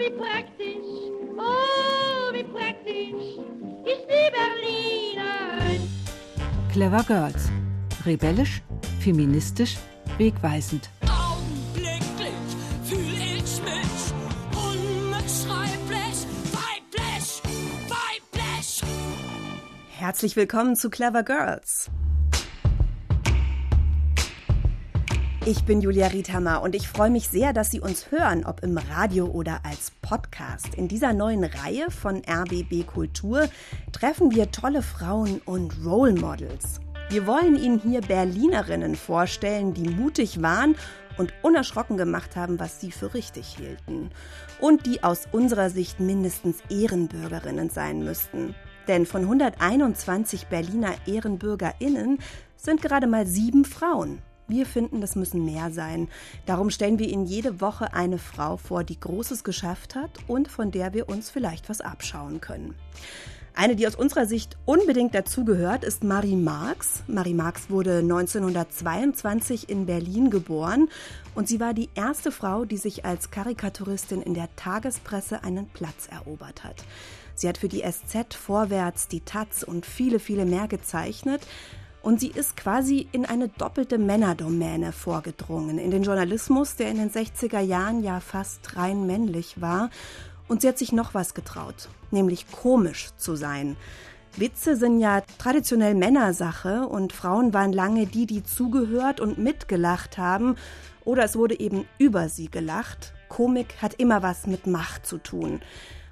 wie praktisch, oh, wie praktisch ist die Berlinerin. Clever Girls. Rebellisch, feministisch, wegweisend. Augenblicklich fühl ich mich unbeschreiblich weiblich, weiblich. Herzlich willkommen zu Clever Girls. Ich bin Julia Riedhammer und ich freue mich sehr, dass Sie uns hören, ob im Radio oder als Podcast. In dieser neuen Reihe von RBB Kultur treffen wir tolle Frauen und Role Models. Wir wollen Ihnen hier Berlinerinnen vorstellen, die mutig waren und unerschrocken gemacht haben, was sie für richtig hielten. Und die aus unserer Sicht mindestens Ehrenbürgerinnen sein müssten. Denn von 121 Berliner Ehrenbürgerinnen sind gerade mal sieben Frauen. Wir finden, das müssen mehr sein. Darum stellen wir Ihnen jede Woche eine Frau vor, die Großes geschafft hat und von der wir uns vielleicht was abschauen können. Eine, die aus unserer Sicht unbedingt dazugehört, ist Marie Marx. Marie Marx wurde 1922 in Berlin geboren und sie war die erste Frau, die sich als Karikaturistin in der Tagespresse einen Platz erobert hat. Sie hat für die SZ Vorwärts, die Taz und viele, viele mehr gezeichnet. Und sie ist quasi in eine doppelte Männerdomäne vorgedrungen, in den Journalismus, der in den 60er Jahren ja fast rein männlich war. Und sie hat sich noch was getraut, nämlich komisch zu sein. Witze sind ja traditionell Männersache und Frauen waren lange die, die zugehört und mitgelacht haben. Oder es wurde eben über sie gelacht. Komik hat immer was mit Macht zu tun.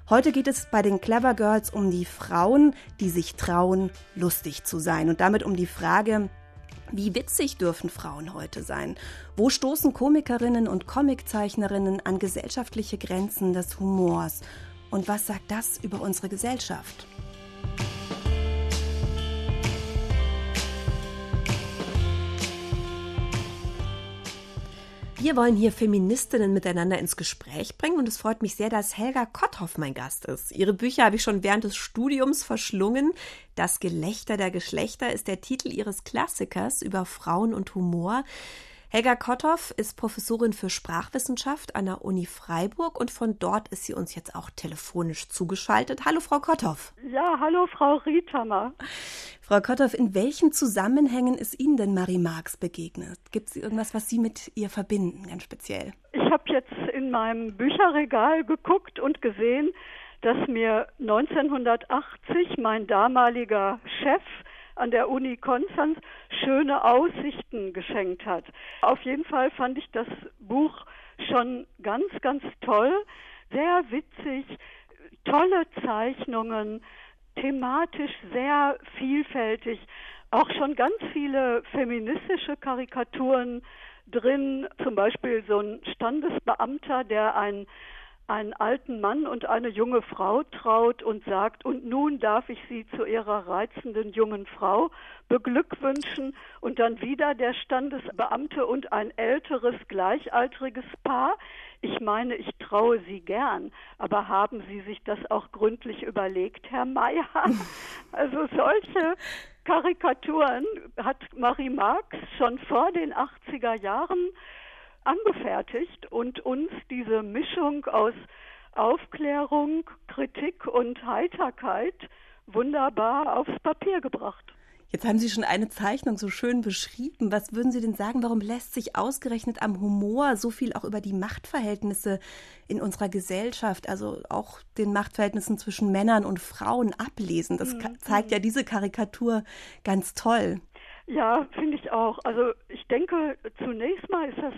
Heute geht es bei den Clever Girls um die Frauen, die sich trauen, lustig zu sein und damit um die Frage, wie witzig dürfen Frauen heute sein? Wo stoßen Komikerinnen und Comiczeichnerinnen an gesellschaftliche Grenzen des Humors? Und was sagt das über unsere Gesellschaft? Wir wollen hier Feministinnen miteinander ins Gespräch bringen und es freut mich sehr, dass Helga Kotthoff mein Gast ist. Ihre Bücher habe ich schon während des Studiums verschlungen. Das Gelächter der Geschlechter ist der Titel ihres Klassikers über Frauen und Humor. Helga Kotthoff ist Professorin für Sprachwissenschaft an der Uni Freiburg und von dort ist sie uns jetzt auch telefonisch zugeschaltet. Hallo, Frau Kotthoff. Ja, hallo, Frau Riethammer. Frau Kotthoff, in welchen Zusammenhängen ist Ihnen denn Marie Marx begegnet? Gibt es irgendwas, was Sie mit ihr verbinden, ganz speziell? Ich habe jetzt in meinem Bücherregal geguckt und gesehen, dass mir 1980 mein damaliger Chef an der Uni Konstanz schöne Aussichten geschenkt hat. Auf jeden Fall fand ich das Buch schon ganz, ganz toll, sehr witzig, tolle Zeichnungen, thematisch sehr vielfältig, auch schon ganz viele feministische Karikaturen drin, zum Beispiel so ein Standesbeamter, der ein einen alten Mann und eine junge Frau traut und sagt, und nun darf ich Sie zu Ihrer reizenden jungen Frau beglückwünschen und dann wieder der Standesbeamte und ein älteres gleichaltriges Paar. Ich meine, ich traue Sie gern, aber haben Sie sich das auch gründlich überlegt, Herr Mayer? Also solche Karikaturen hat Marie Marx schon vor den 80er Jahren angefertigt und uns diese Mischung aus Aufklärung, Kritik und Heiterkeit wunderbar aufs Papier gebracht. Jetzt haben Sie schon eine Zeichnung so schön beschrieben. Was würden Sie denn sagen, warum lässt sich ausgerechnet am Humor so viel auch über die Machtverhältnisse in unserer Gesellschaft, also auch den Machtverhältnissen zwischen Männern und Frauen ablesen? Das mhm. zeigt ja diese Karikatur ganz toll. Ja, finde ich auch. Also ich denke, zunächst mal ist das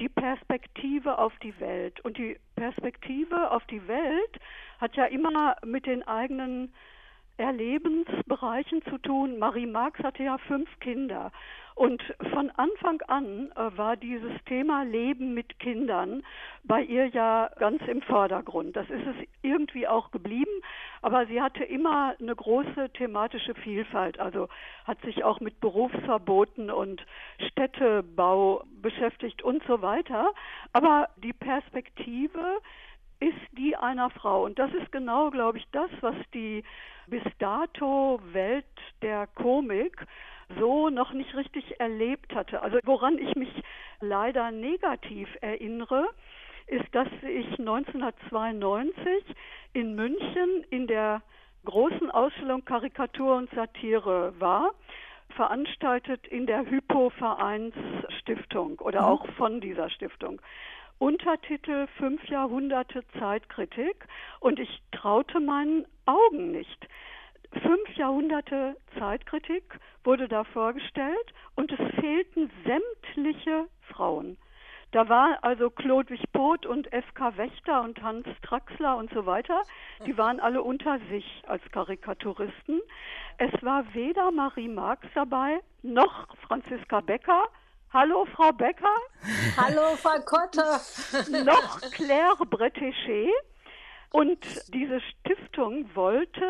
die Perspektive auf die Welt. Und die Perspektive auf die Welt hat ja immer mit den eigenen Erlebensbereichen zu tun. Marie Marx hatte ja fünf Kinder. Und von Anfang an äh, war dieses Thema Leben mit Kindern bei ihr ja ganz im Vordergrund. Das ist es irgendwie auch geblieben, aber sie hatte immer eine große thematische Vielfalt, also hat sich auch mit Berufsverboten und Städtebau beschäftigt und so weiter. Aber die Perspektive ist die einer Frau. Und das ist genau, glaube ich, das, was die bis dato Welt der Komik so noch nicht richtig erlebt hatte. Also woran ich mich leider negativ erinnere, ist, dass ich 1992 in München in der großen Ausstellung Karikatur und Satire war, veranstaltet in der Hypo-Vereinsstiftung oder auch von dieser Stiftung. Untertitel Fünf Jahrhunderte Zeitkritik und ich traute meinen Augen nicht. Fünf Jahrhunderte Zeitkritik wurde da vorgestellt und es fehlten sämtliche Frauen. Da war also Claude Wichpot und F.K. Wächter und Hans Traxler und so weiter. Die waren alle unter sich als Karikaturisten. Es war weder Marie Marx dabei, noch Franziska Becker. Hallo, Frau Becker. Hallo, Frau Kotter. noch Claire Bretéché. Und diese Stiftung wollte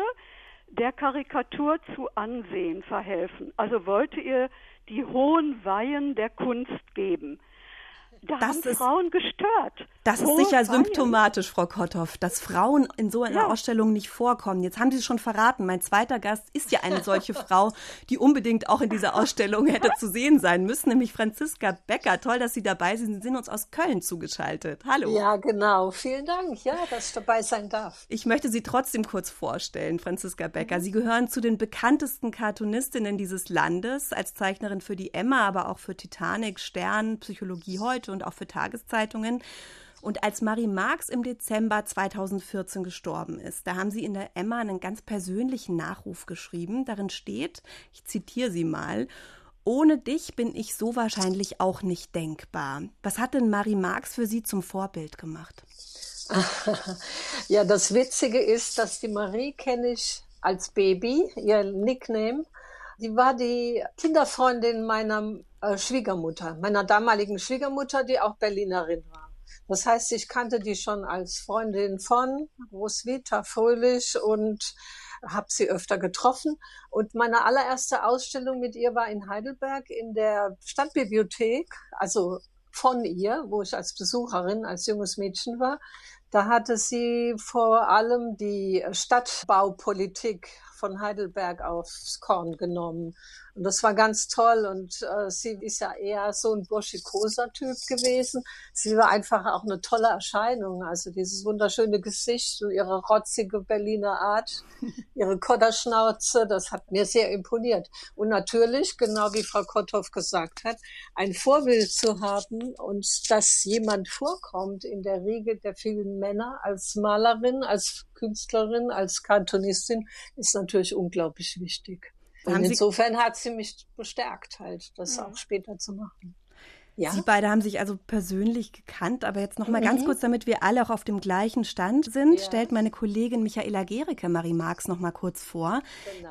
der Karikatur zu Ansehen verhelfen. Also wollte ihr die hohen Weihen der Kunst geben. Da Das haben ist- Frauen gestört. Das ist sicher symptomatisch, Frau Kotthoff, dass Frauen in so einer Ja. Ausstellung nicht vorkommen. Jetzt haben Sie es schon verraten. Mein zweiter Gast ist ja eine solche Frau, die unbedingt auch in dieser Ausstellung hätte zu sehen sein müssen, nämlich Franziska Becker. Toll, dass Sie dabei sind. Sie sind uns aus Köln zugeschaltet. Hallo. Ja, genau. Vielen Dank, ja, dass ich dabei sein darf. Ich möchte Sie trotzdem kurz vorstellen, Franziska Becker. Sie gehören zu den bekanntesten Cartoonistinnen dieses Landes, als Zeichnerin für die Emma, aber auch für Titanic, Stern, Psychologie heute und auch für Tageszeitungen. Und als Marie Marx im Dezember 2014 gestorben ist, da haben Sie in der Emma einen ganz persönlichen Nachruf geschrieben. Darin steht, ich zitiere Sie mal, ohne dich bin ich so wahrscheinlich auch nicht denkbar. Was hat denn Marie Marx für Sie zum Vorbild gemacht? Ja, das Witzige ist, dass die Marie kenne ich als Baby, ihr Nickname. Die war die Kinderfreundin meiner äh, Schwiegermutter, meiner damaligen Schwiegermutter, die auch Berlinerin war. Das heißt, ich kannte die schon als Freundin von Roswitha Fröhlich und habe sie öfter getroffen. Und meine allererste Ausstellung mit ihr war in Heidelberg in der Stadtbibliothek, also von ihr, wo ich als Besucherin, als junges Mädchen war. Da hatte sie vor allem die Stadtbaupolitik von Heidelberg aufs Korn genommen. Und das war ganz toll. Und äh, sie ist ja eher so ein burschikoser Typ gewesen. Sie war einfach auch eine tolle Erscheinung. Also dieses wunderschöne Gesicht und ihre rotzige Berliner Art, ihre Kodderschnauze, das hat mir sehr imponiert. Und natürlich, genau wie Frau Kotthoff gesagt hat, ein Vorbild zu haben und dass jemand vorkommt in der Riege der vielen Männer als Malerin, als Künstlerin, als Kantonistin, ist natürlich unglaublich wichtig. Haben Und Sie- insofern hat sie mich bestärkt, halt, das auch später zu machen. Ja. Sie beide haben sich also persönlich gekannt, aber jetzt noch mal ganz kurz, damit wir alle auch auf dem gleichen Stand sind, Ja. stellt meine Kollegin Michaela Gericke Marie Marx noch mal kurz vor.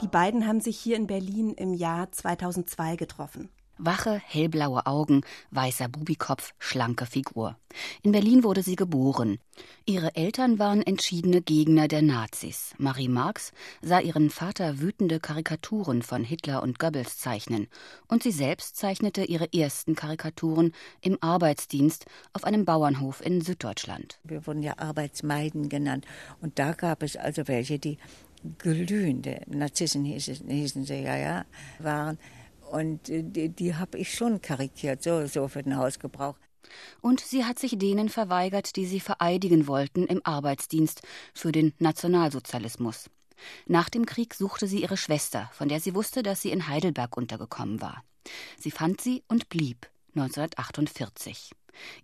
Die beiden haben sich hier in Berlin im Jahr 2002 getroffen. Wache, hellblaue Augen, weißer Bubikopf, schlanke Figur. In Berlin wurde sie geboren. Ihre Eltern waren entschiedene Gegner der Nazis. Marie Marx sah ihren Vater wütende Karikaturen von Hitler und Goebbels zeichnen. Und sie selbst zeichnete ihre ersten Karikaturen im Arbeitsdienst auf einem Bauernhof in Süddeutschland. Wir wurden ja Arbeitsmeiden genannt. Und da gab es also welche, die glühende, Narzissen hießen, hießen sie ja, ja, waren. Und äh, die, die habe ich schon karikiert, so, so für den Hausgebrauch. Und sie hat sich denen verweigert, die sie vereidigen wollten im Arbeitsdienst für den Nationalsozialismus. Nach dem Krieg suchte sie ihre Schwester, von der sie wusste, dass sie in Heidelberg untergekommen war. Sie fand sie und blieb 1948.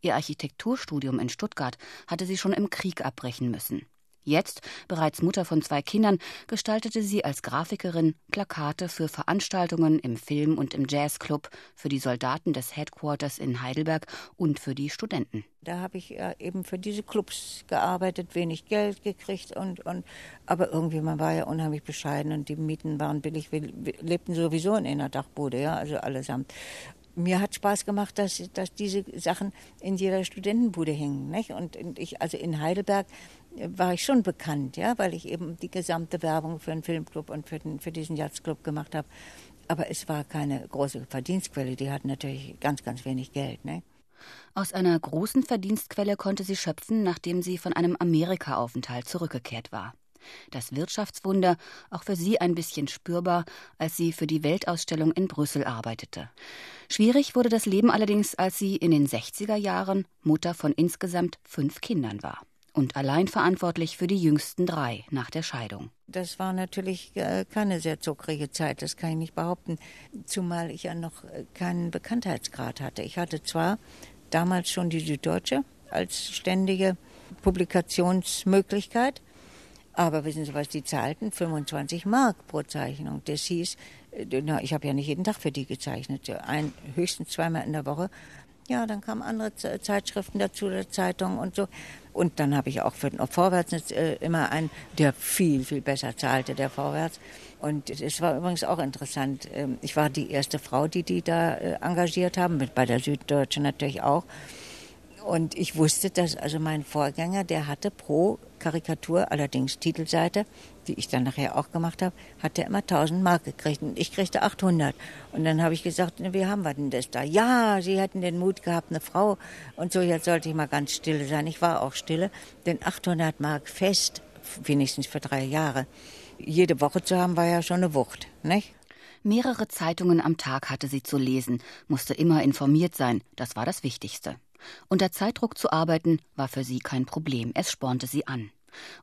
Ihr Architekturstudium in Stuttgart hatte sie schon im Krieg abbrechen müssen. Jetzt, bereits Mutter von zwei Kindern, gestaltete sie als Grafikerin Plakate für Veranstaltungen im Film- und im Jazzclub, für die Soldaten des Headquarters in Heidelberg und für die Studenten. Da habe ich äh, eben für diese Clubs gearbeitet, wenig Geld gekriegt und, und aber irgendwie man war ja unheimlich bescheiden und die Mieten waren billig. Wir lebten sowieso in einer Dachbude, ja, also allesamt. Mir hat Spaß gemacht, dass, dass diese Sachen in jeder Studentenbude hingen. Nicht? Und, ich, also in Heidelberg war ich schon bekannt, ja, weil ich eben die gesamte Werbung für den Filmclub und für, den, für diesen Jazzclub gemacht habe. Aber es war keine große Verdienstquelle. Die hatten natürlich ganz, ganz wenig Geld. Ne? Aus einer großen Verdienstquelle konnte sie schöpfen, nachdem sie von einem Amerika-Aufenthalt zurückgekehrt war. Das Wirtschaftswunder auch für sie ein bisschen spürbar, als sie für die Weltausstellung in Brüssel arbeitete. Schwierig wurde das Leben allerdings, als sie in den 60er Jahren Mutter von insgesamt fünf Kindern war und allein verantwortlich für die jüngsten drei nach der Scheidung. Das war natürlich äh, keine sehr zuckrige Zeit, das kann ich nicht behaupten, zumal ich ja noch äh, keinen Bekanntheitsgrad hatte. Ich hatte zwar damals schon die Süddeutsche als ständige Publikationsmöglichkeit, aber wissen Sie, was die zahlten? 25 Mark pro Zeichnung. Das hieß, äh, ich habe ja nicht jeden Tag für die gezeichnet, ein, höchstens zweimal in der Woche. Ja, dann kamen andere Zeitschriften dazu, der Zeitung und so. Und dann habe ich auch für den Vorwärts äh, immer einen, der viel, viel besser zahlte, der Vorwärts. Und es war übrigens auch interessant. Ähm, ich war die erste Frau, die die da äh, engagiert haben, bei der Süddeutschen natürlich auch. Und ich wusste, dass also mein Vorgänger, der hatte pro Karikatur, allerdings Titelseite, die ich dann nachher auch gemacht habe, hat der immer 1000 Mark gekriegt und ich kriegte 800. Und dann habe ich gesagt, wie haben wir denn das da? Ja, sie hätten den Mut gehabt, eine Frau und so, jetzt sollte ich mal ganz stille sein. Ich war auch stille, denn 800 Mark fest, wenigstens für drei Jahre, jede Woche zu haben, war ja schon eine Wucht, nicht? Mehrere Zeitungen am Tag hatte sie zu lesen, musste immer informiert sein, das war das Wichtigste. Unter Zeitdruck zu arbeiten war für sie kein Problem, es spornte sie an.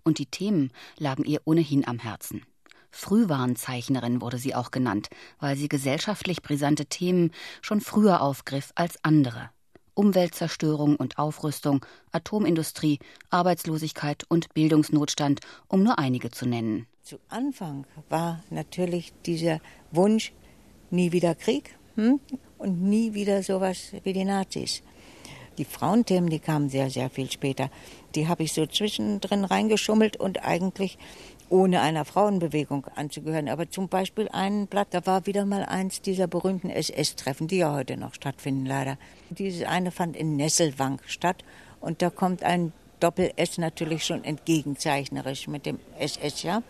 Und die Themen lagen ihr ohnehin am Herzen. Frühwarnzeichnerin wurde sie auch genannt, weil sie gesellschaftlich brisante Themen schon früher aufgriff als andere. Umweltzerstörung und Aufrüstung, Atomindustrie, Arbeitslosigkeit und Bildungsnotstand, um nur einige zu nennen. Zu Anfang war natürlich dieser Wunsch, nie wieder Krieg hm? und nie wieder sowas wie die Nazis. Die Frauenthemen, die kamen sehr, sehr viel später. Die habe ich so zwischendrin reingeschummelt und eigentlich ohne einer Frauenbewegung anzugehören. Aber zum Beispiel ein Blatt, da war wieder mal eins dieser berühmten SS-Treffen, die ja heute noch stattfinden, leider. Dieses eine fand in Nesselwang statt und da kommt ein Doppel-S natürlich schon entgegenzeichnerisch mit dem SS, ja.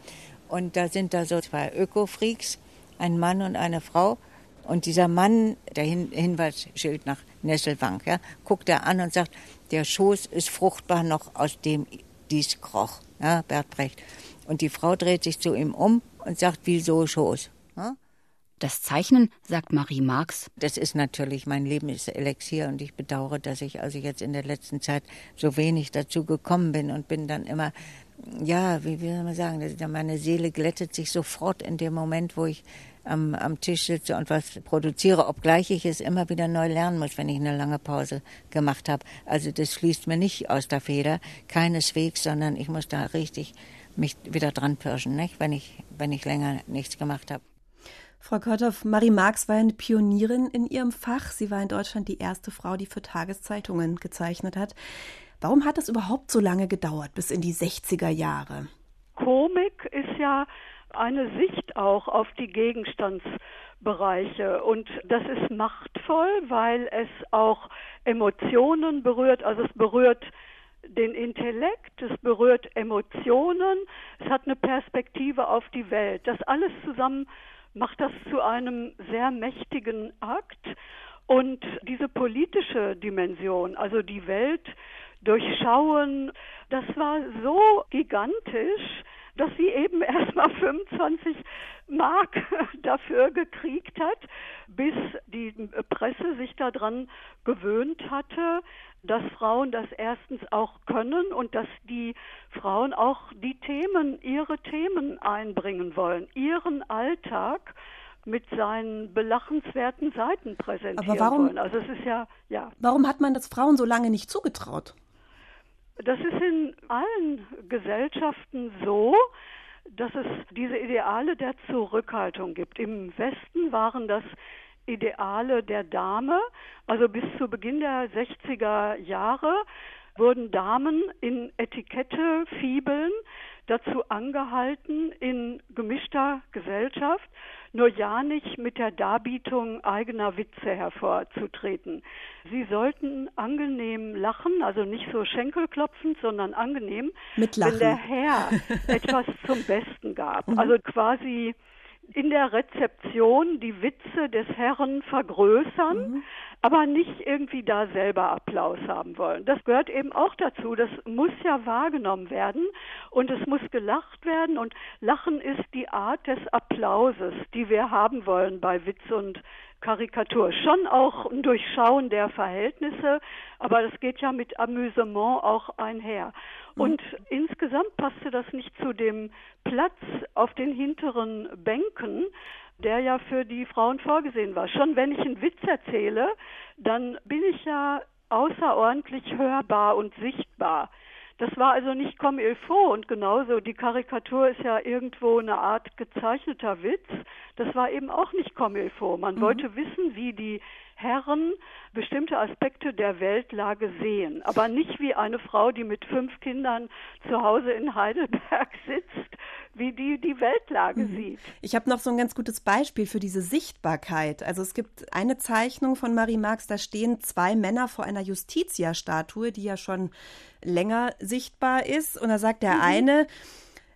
Und da sind da so zwei Öko-Freaks, ein Mann und eine Frau. Und dieser Mann, der Hin Hinweisschild nach Nesselwang, ja, guckt er an und sagt, der Schoß ist fruchtbar noch, aus dem dies kroch, ja, Bert Brecht. Und die Frau dreht sich zu ihm um und sagt, wieso Schoß? Ja? Das Zeichnen, sagt Marie Marx. Das ist natürlich mein Lebenselixier und ich bedauere, dass ich also jetzt in der letzten Zeit so wenig dazu gekommen bin und bin dann immer, ja, wie will man sagen, meine Seele glättet sich sofort in dem Moment, wo ich am, am Tisch sitze und was produziere, obgleich ich es immer wieder neu lernen muss, wenn ich eine lange Pause gemacht habe. Also das fließt mir nicht aus der Feder, keineswegs, sondern ich muss da richtig mich wieder dran pirschen, nicht? Wenn, ich, wenn ich länger nichts gemacht habe. Frau Korthoff, Marie Marx war eine Pionierin in ihrem Fach. Sie war in Deutschland die erste Frau, die für Tageszeitungen gezeichnet hat. Warum hat es überhaupt so lange gedauert, bis in die 60er Jahre? Komik ist ja eine Sicht auch auf die Gegenstandsbereiche. Und das ist machtvoll, weil es auch Emotionen berührt. Also es berührt den Intellekt, es berührt Emotionen, es hat eine Perspektive auf die Welt. Das alles zusammen macht das zu einem sehr mächtigen Akt. Und diese politische Dimension, also die Welt durchschauen, das war so gigantisch, dass sie eben erst mal 25 Mark dafür gekriegt hat, bis die Presse sich daran gewöhnt hatte, dass Frauen das erstens auch können und dass die Frauen auch die Themen, ihre Themen einbringen wollen, ihren Alltag mit seinen belachenswerten Seiten präsentieren Aber warum, wollen. Also es ist ja, ja. Warum hat man das Frauen so lange nicht zugetraut? Das ist in allen Gesellschaften so, dass es diese Ideale der Zurückhaltung gibt. Im Westen waren das Ideale der Dame, also bis zu Beginn der 60er Jahre wurden Damen in Etikette, Fibeln dazu angehalten, in gemischter Gesellschaft nur ja nicht mit der Darbietung eigener Witze hervorzutreten. Sie sollten angenehm lachen, also nicht so schenkelklopfend, sondern angenehm, mit lachen. wenn der Herr etwas zum Besten gab. Mhm. Also quasi in der Rezeption die Witze des Herrn vergrößern, Mhm. Aber nicht irgendwie da selber Applaus haben wollen. Das gehört eben auch dazu. Das muss ja wahrgenommen werden. und es muss gelacht werden und Lachen ist die Art des Applauses, die wir haben wollen bei Witz und Karikatur. Schon auch ein Durchschauen der Verhältnisse, aber das geht ja mit Amüsement auch einher. Und mhm. insgesamt passte das nicht zu dem Platz auf den hinteren Bänken, der ja für die Frauen vorgesehen war. Schon wenn ich einen Witz erzähle, dann bin ich ja außerordentlich hörbar und sichtbar. Das war also nicht comme il faut und genauso die Karikatur ist ja irgendwo eine Art gezeichneter Witz. Das war eben auch nicht comme il faut. Man mhm. wollte wissen, wie die Herren bestimmte Aspekte der Weltlage sehen, aber nicht wie eine Frau, die mit fünf Kindern zu Hause in Heidelberg sitzt, wie die die Weltlage mhm. sieht. Ich habe noch so ein ganz gutes Beispiel für diese Sichtbarkeit. Also es gibt eine Zeichnung von Marie Marx, da stehen zwei Männer vor einer Justitia-Statue, die ja schon länger sichtbar ist. Und da sagt der mhm. eine,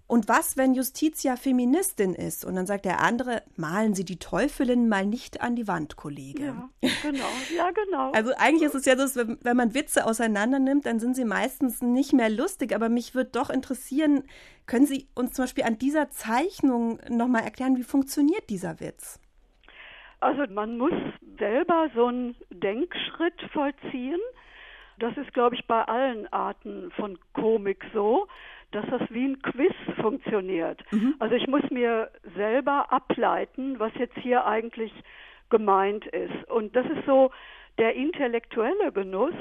und was, wenn Justitia Feministin ist? Und dann sagt der andere, malen Sie die Teufelin mal nicht an die Wand, Kollege. Ja, genau, ja, genau. Also eigentlich ist es ja so, wenn man Witze auseinander nimmt, dann sind sie meistens nicht mehr lustig. Aber mich würde doch interessieren, können Sie uns zum Beispiel an dieser Zeichnung nochmal erklären, wie funktioniert dieser Witz? Also man muss selber so einen Denkschritt vollziehen. Das ist, glaube ich, bei allen Arten von Komik so dass das wie ein Quiz funktioniert. Mhm. Also ich muss mir selber ableiten, was jetzt hier eigentlich gemeint ist. Und das ist so der intellektuelle Genuss,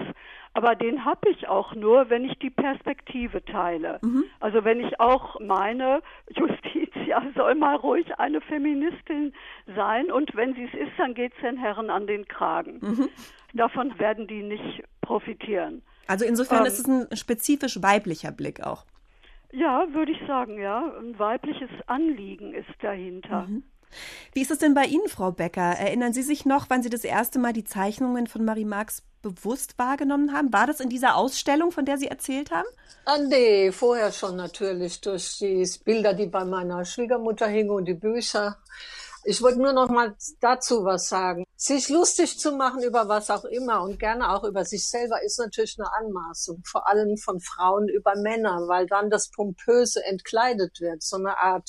aber den habe ich auch nur, wenn ich die Perspektive teile. Mhm. Also wenn ich auch meine, Justitia soll mal ruhig eine Feministin sein und wenn sie es ist, dann geht es den Herren an den Kragen. Mhm. Davon werden die nicht profitieren. Also insofern ähm, ist es ein spezifisch weiblicher Blick auch. Ja, würde ich sagen, ja. Ein weibliches Anliegen ist dahinter. Mhm. Wie ist es denn bei Ihnen, Frau Becker? Erinnern Sie sich noch, wann Sie das erste Mal die Zeichnungen von Marie Marx bewusst wahrgenommen haben? War das in dieser Ausstellung, von der Sie erzählt haben? Ah, nee, vorher schon natürlich durch die Bilder, die bei meiner Schwiegermutter hingen und die Bücher. Ich wollte nur noch mal dazu was sagen. Sich lustig zu machen über was auch immer und gerne auch über sich selber ist natürlich eine Anmaßung, vor allem von Frauen über Männer, weil dann das Pompöse entkleidet wird, so eine Art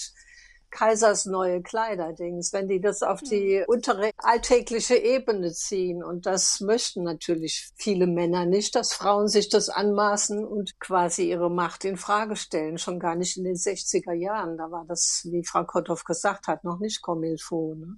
Kaisers neue Kleiderdings, wenn die das auf die untere alltägliche Ebene ziehen. Und das möchten natürlich viele Männer nicht, dass Frauen sich das anmaßen und quasi ihre Macht in Frage stellen. Schon gar nicht in den 60er Jahren. Da war das, wie Frau Kotthoff gesagt hat, noch nicht Comilfo. Ne?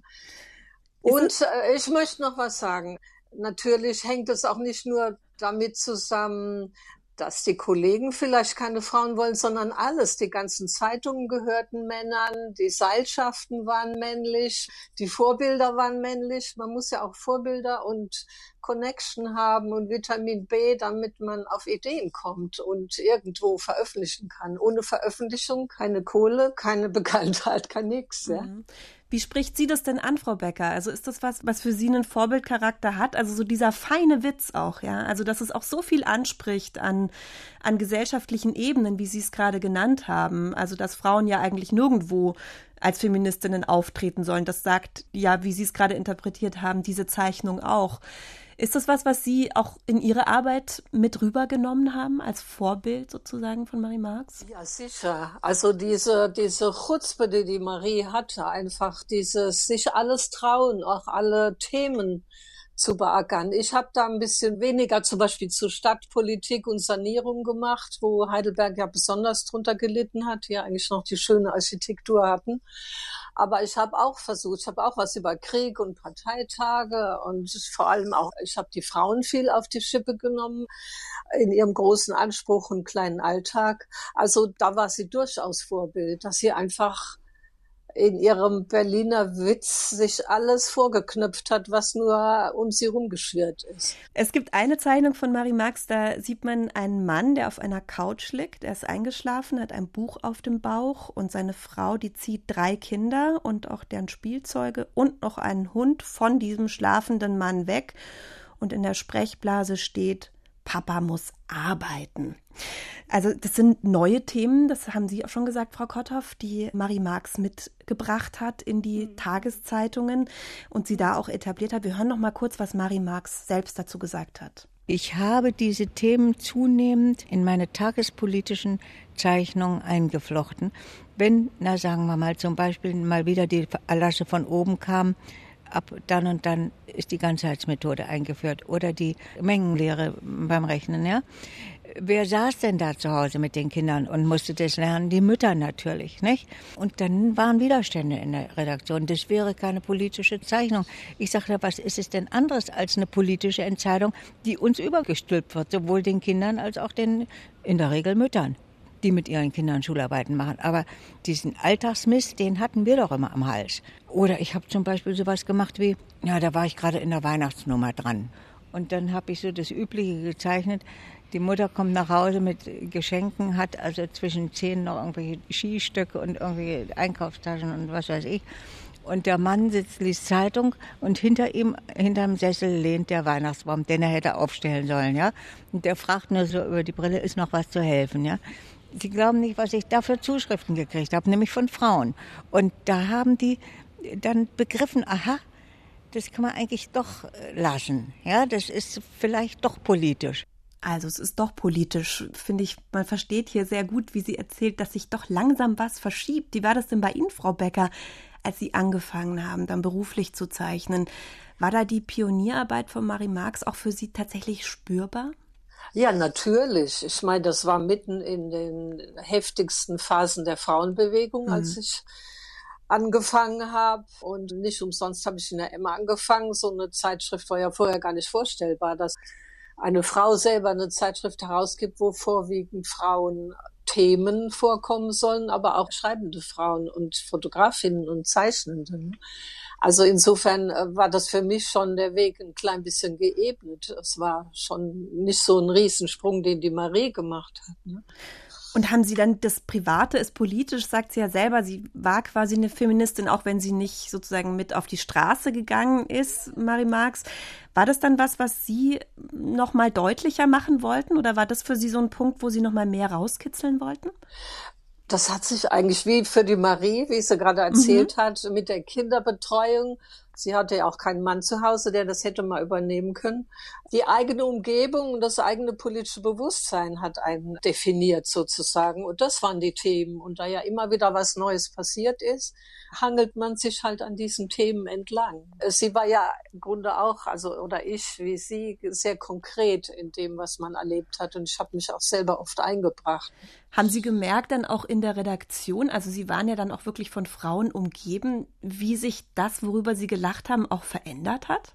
Und äh, ich möchte noch was sagen. Natürlich hängt es auch nicht nur damit zusammen, dass die Kollegen vielleicht keine Frauen wollen, sondern alles. Die ganzen Zeitungen gehörten Männern, die Seilschaften waren männlich, die Vorbilder waren männlich. Man muss ja auch Vorbilder und Connection haben und Vitamin B, damit man auf Ideen kommt und irgendwo veröffentlichen kann. Ohne Veröffentlichung keine Kohle, keine Bekanntheit, kein nix. Ja? Mhm. Wie spricht sie das denn an, Frau Becker? Also ist das was, was für Sie einen Vorbildcharakter hat? Also so dieser feine Witz auch, ja? Also dass es auch so viel anspricht an, an gesellschaftlichen Ebenen, wie Sie es gerade genannt haben. Also dass Frauen ja eigentlich nirgendwo als Feministinnen auftreten sollen. Das sagt ja, wie Sie es gerade interpretiert haben, diese Zeichnung auch. Ist das was, was Sie auch in Ihre Arbeit mit rübergenommen haben, als Vorbild sozusagen von Marie Marx? Ja, sicher. Also diese, diese Chutzpe, die die Marie hatte, einfach dieses sich alles trauen, auch alle Themen zu beackern. Ich habe da ein bisschen weniger zum Beispiel zu Stadtpolitik und Sanierung gemacht, wo Heidelberg ja besonders drunter gelitten hat, die ja eigentlich noch die schöne Architektur hatten. Aber ich habe auch versucht, ich habe auch was über Krieg und Parteitage und vor allem auch, ich habe die Frauen viel auf die Schippe genommen in ihrem großen Anspruch und kleinen Alltag. Also da war sie durchaus Vorbild, dass sie einfach in ihrem Berliner Witz sich alles vorgeknüpft hat, was nur um sie rumgeschwirrt ist. Es gibt eine Zeichnung von Marie Marx, da sieht man einen Mann, der auf einer Couch liegt, er ist eingeschlafen, hat ein Buch auf dem Bauch und seine Frau, die zieht drei Kinder und auch deren Spielzeuge und noch einen Hund von diesem schlafenden Mann weg und in der Sprechblase steht Papa muss arbeiten. Also das sind neue Themen, das haben Sie auch schon gesagt, Frau Kotthoff, die Marie Marx mitgebracht hat in die mhm. Tageszeitungen und sie da auch etabliert hat. Wir hören noch mal kurz, was Marie Marx selbst dazu gesagt hat. Ich habe diese Themen zunehmend in meine tagespolitischen Zeichnungen eingeflochten. Wenn, na sagen wir mal, zum Beispiel mal wieder die Erlasse von oben kam, ab dann und dann ist die Ganzheitsmethode eingeführt oder die Mengenlehre beim Rechnen, ja. Wer saß denn da zu Hause mit den Kindern und musste das lernen? Die Mütter natürlich, nicht? Und dann waren Widerstände in der Redaktion. Das wäre keine politische Zeichnung. Ich sagte, was ist es denn anderes als eine politische Entscheidung, die uns übergestülpt wird, sowohl den Kindern als auch den, in der Regel Müttern die mit ihren Kindern Schularbeiten machen. Aber diesen Alltagsmist, den hatten wir doch immer am Hals. Oder ich habe zum Beispiel sowas gemacht wie, ja, da war ich gerade in der Weihnachtsnummer dran. Und dann habe ich so das Übliche gezeichnet. Die Mutter kommt nach Hause mit Geschenken, hat also zwischen zehn noch irgendwelche Skistöcke und irgendwelche Einkaufstaschen und was weiß ich. Und der Mann sitzt, liest Zeitung und hinter ihm, hinterm Sessel lehnt der Weihnachtsbaum, den er hätte aufstellen sollen, ja. Und der fragt nur so über die Brille, ist noch was zu helfen, ja. Sie glauben nicht, was ich da für Zuschriften gekriegt habe, nämlich von Frauen. Und da haben die dann begriffen, aha, das kann man eigentlich doch äh, lassen. Ja, das ist vielleicht doch politisch. Also es ist doch politisch, finde ich. Man versteht hier sehr gut, wie sie erzählt, dass sich doch langsam was verschiebt. Wie war das denn bei Ihnen, Frau Becker, als Sie angefangen haben, dann beruflich zu zeichnen? War da die Pionierarbeit von Marie Marx auch für Sie tatsächlich spürbar? Ja, natürlich. Ich meine, das war mitten in den heftigsten Phasen der Frauenbewegung, mhm. als ich angefangen habe. Und nicht umsonst habe ich in der Emma angefangen. So eine Zeitschrift war ja vorher gar nicht vorstellbar, dass eine Frau selber eine Zeitschrift herausgibt, wo vorwiegend Frauen Themen vorkommen sollen, aber auch schreibende Frauen und Fotografinnen und Zeichnende. Also insofern äh, war das für mich schon der Weg ein klein bisschen geebnet. Es war schon nicht so ein Riesensprung, den die Marie gemacht hat. Ne? Und haben Sie dann das Private ist politisch, sagt sie ja selber, sie war quasi eine Feministin, auch wenn sie nicht sozusagen mit auf die Straße gegangen ist, Marie Marx. War das dann was, was Sie noch mal deutlicher machen wollten oder war das für Sie so ein Punkt, wo Sie noch mal mehr rauskitzeln wollten? Das hat sich eigentlich wie für die Marie, wie sie gerade erzählt mhm. hat, mit der Kinderbetreuung Sie hatte ja auch keinen Mann zu Hause, der das hätte mal übernehmen können. Die eigene Umgebung und das eigene politische Bewusstsein hat einen definiert sozusagen. Und das waren die Themen. Und da ja immer wieder was Neues passiert ist, hangelt man sich halt an diesen Themen entlang. Sie war ja im Grunde auch, also oder ich wie Sie, sehr konkret in dem, was man erlebt hat. Und ich habe mich auch selber oft eingebracht. Haben Sie gemerkt dann auch in der Redaktion, also Sie waren ja dann auch wirklich von Frauen umgeben, wie sich das, worüber Sie gelacht haben, auch verändert hat?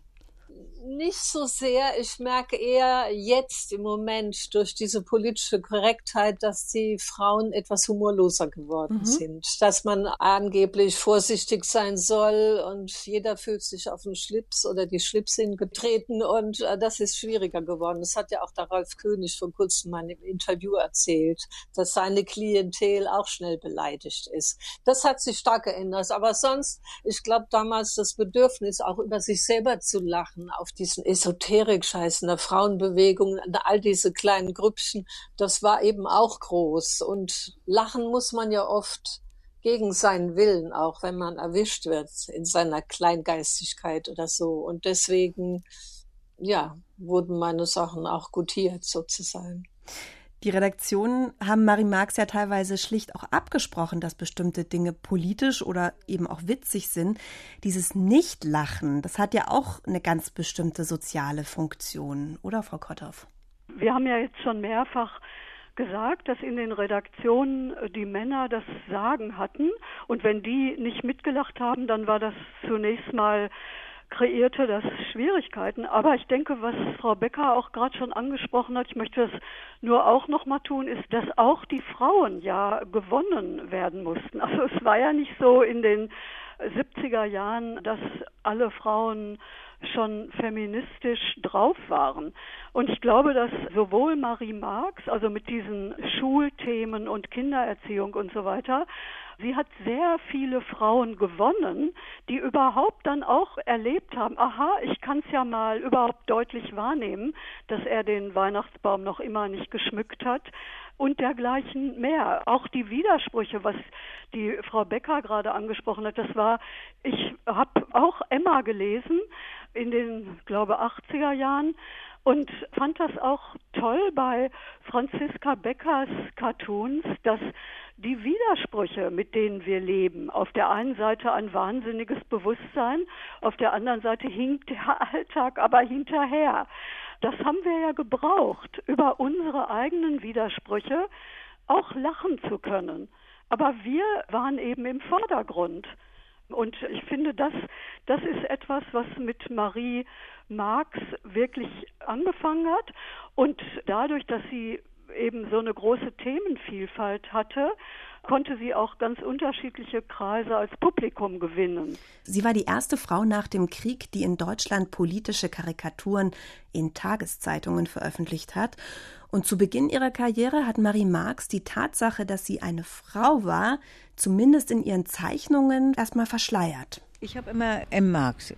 Nicht so sehr. Ich merke eher jetzt im Moment durch diese politische Korrektheit, dass die Frauen etwas humorloser geworden mhm. sind. Dass man angeblich vorsichtig sein soll und jeder fühlt sich auf den Schlips oder die Schlipsin getreten und äh, das ist schwieriger geworden. Das hat ja auch der Ralf König vor kurzem mal im Interview erzählt, dass seine Klientel auch schnell beleidigt ist. Das hat sich stark geändert. Aber sonst, ich glaube damals das Bedürfnis, auch über sich selber zu lachen, auf diesen Esoterik-Scheiß in der Frauenbewegung, all diese kleinen Grüppchen, das war eben auch groß. Und lachen muss man ja oft gegen seinen Willen, auch wenn man erwischt wird in seiner Kleingeistigkeit oder so. Und deswegen, ja, wurden meine Sachen auch gutiert sozusagen. Die Redaktionen haben Marie Marx ja teilweise schlicht auch abgesprochen, dass bestimmte Dinge politisch oder eben auch witzig sind. Dieses Nichtlachen, das hat ja auch eine ganz bestimmte soziale Funktion, oder Frau Kotthoff? Wir haben ja jetzt schon mehrfach gesagt, dass in den Redaktionen die Männer das Sagen hatten und wenn die nicht mitgelacht haben, dann war das zunächst mal kreierte das Schwierigkeiten. Aber ich denke, was Frau Becker auch gerade schon angesprochen hat, ich möchte das nur auch noch mal tun, ist, dass auch die Frauen ja gewonnen werden mussten. Also es war ja nicht so in den 70er Jahren, dass alle Frauen schon feministisch drauf waren. Und ich glaube, dass sowohl Marie Marx, also mit diesen Schulthemen und Kindererziehung und so weiter, sie hat sehr viele Frauen gewonnen, die überhaupt dann auch erlebt haben, aha, ich kann es ja mal überhaupt deutlich wahrnehmen, dass er den Weihnachtsbaum noch immer nicht geschmückt hat und dergleichen mehr. Auch die Widersprüche, was die Frau Becker gerade angesprochen hat, das war, ich habe auch Emma gelesen in den, glaube 80er Jahren und fand das auch toll bei Franziska Beckers Cartoons, dass die Widersprüche, mit denen wir leben, auf der einen Seite ein wahnsinniges Bewusstsein, auf der anderen Seite hinkt der Alltag aber hinterher. Das haben wir ja gebraucht, über unsere eigenen Widersprüche auch lachen zu können. Aber wir waren eben im Vordergrund. Und ich finde, das, das ist etwas, was mit Marie Marx wirklich angefangen hat. Und dadurch, dass sie eben so eine große Themenvielfalt hatte, konnte sie auch ganz unterschiedliche Kreise als Publikum gewinnen. Sie war die erste Frau nach dem Krieg, die in Deutschland politische Karikaturen in Tageszeitungen veröffentlicht hat. Und zu Beginn ihrer Karriere hat Marie Marx die Tatsache, dass sie eine Frau war, zumindest in ihren Zeichnungen erstmal verschleiert. Ich habe immer M. Marx.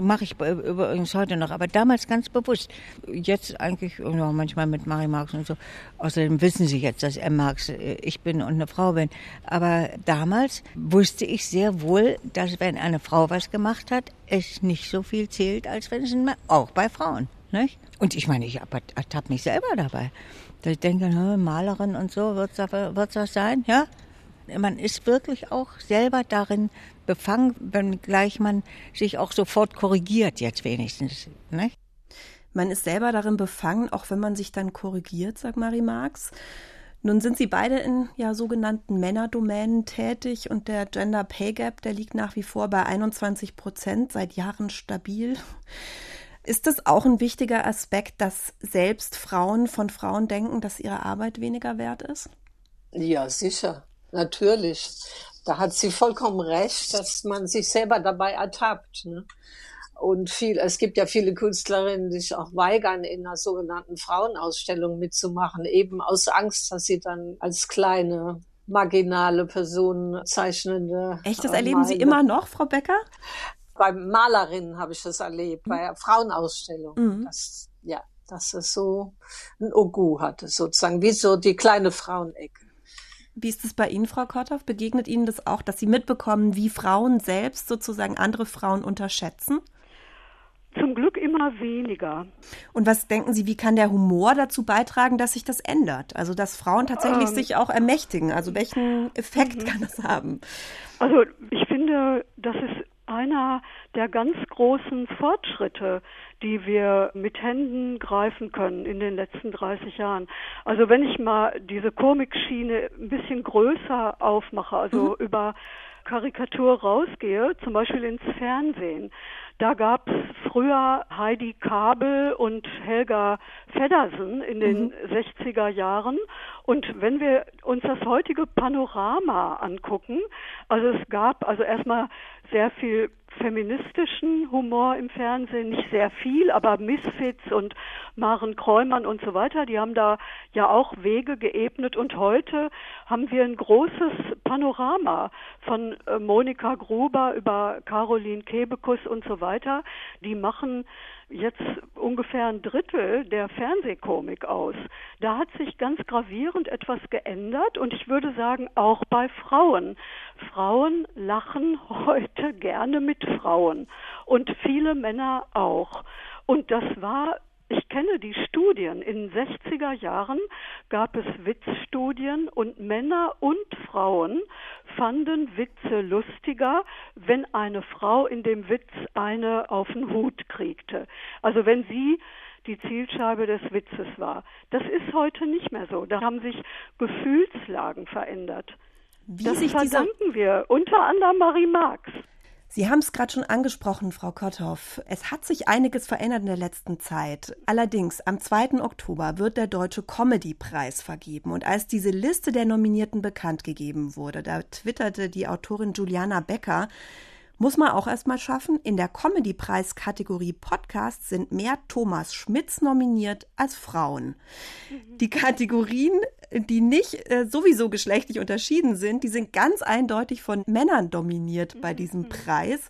Mache ich übrigens heute noch, aber damals ganz bewusst. Jetzt eigentlich ja, manchmal mit Marie Marx und so. Außerdem wissen Sie jetzt, dass M. Marx äh, ich bin und eine Frau bin. Aber damals wusste ich sehr wohl, dass wenn eine Frau was gemacht hat, es nicht so viel zählt, als wenn es ein Mann, auch bei Frauen. Nicht? Und ich meine, ich ertappe mich selber dabei. Dass ich denke, Malerin und so, wird es das sein? Ja? Man ist wirklich auch selber darin befangen, wenngleich man sich auch sofort korrigiert, jetzt wenigstens. Ne? Man ist selber darin befangen, auch wenn man sich dann korrigiert, sagt Marie Marx. Nun sind sie beide in ja sogenannten Männerdomänen tätig und der Gender Pay Gap, der liegt nach wie vor bei 21 Prozent, seit Jahren stabil. Ist das auch ein wichtiger Aspekt, dass selbst Frauen von Frauen denken, dass ihre Arbeit weniger wert ist? Ja, sicher, natürlich da hat sie vollkommen recht, dass man sich selber dabei ertappt. Ne? Und viel, es gibt ja viele Künstlerinnen, die sich auch weigern, in einer sogenannten Frauenausstellung mitzumachen, eben aus Angst, dass sie dann als kleine marginale Person zeichnende. Echt, das erleben meine. Sie immer noch, Frau Becker? Bei Malerinnen habe ich das erlebt, mhm. bei Frauenausstellungen. Mhm. Das, ja, dass es so ein Ogu hatte, sozusagen, wie so die kleine Frauenecke. Wie ist es bei Ihnen, Frau Korthoff? Begegnet Ihnen das auch, dass Sie mitbekommen, wie Frauen selbst sozusagen andere Frauen unterschätzen? Zum Glück immer weniger. Und was denken Sie, wie kann der Humor dazu beitragen, dass sich das ändert? Also, dass Frauen tatsächlich ähm, sich auch ermächtigen? Also, welchen Effekt mhm. kann das haben? Also, ich finde, das ist einer der ganz großen Fortschritte, die wir mit Händen greifen können in den letzten 30 Jahren. Also wenn ich mal diese Komikschiene ein bisschen größer aufmache, also mhm. über Karikatur rausgehe, zum Beispiel ins Fernsehen, da gab es früher Heidi Kabel und Helga Feddersen in den mhm. 60er Jahren. Und wenn wir uns das heutige Panorama angucken, also es gab also erstmal sehr viel feministischen Humor im Fernsehen, nicht sehr viel, aber Misfits und Maren Kräumann und so weiter, die haben da ja auch Wege geebnet und heute haben wir ein großes Panorama von äh, Monika Gruber über Caroline Kebekus und so weiter. Die machen jetzt ungefähr ein Drittel der Fernsehkomik aus. Da hat sich ganz gravierend etwas geändert und ich würde sagen auch bei Frauen. Frauen lachen heute gerne mit Frauen und viele Männer auch. Und das war ich kenne die Studien. In den 60er Jahren gab es Witzstudien und Männer und Frauen fanden Witze lustiger, wenn eine Frau in dem Witz eine auf den Hut kriegte. Also wenn sie die Zielscheibe des Witzes war. Das ist heute nicht mehr so. Da haben sich Gefühlslagen verändert. Wie das verdanken wir unter anderem Marie Marx. Sie haben es gerade schon angesprochen, Frau Kotthoff. Es hat sich einiges verändert in der letzten Zeit. Allerdings, am 2. Oktober wird der Deutsche Comedy-Preis vergeben. Und als diese Liste der Nominierten bekannt gegeben wurde, da twitterte die Autorin Juliana Becker, muss man auch erstmal schaffen. In der Comedy-Preis-Kategorie Podcast sind mehr Thomas Schmitz nominiert als Frauen. Mhm. Die Kategorien, die nicht äh, sowieso geschlechtlich unterschieden sind, die sind ganz eindeutig von Männern dominiert bei mhm. diesem Preis.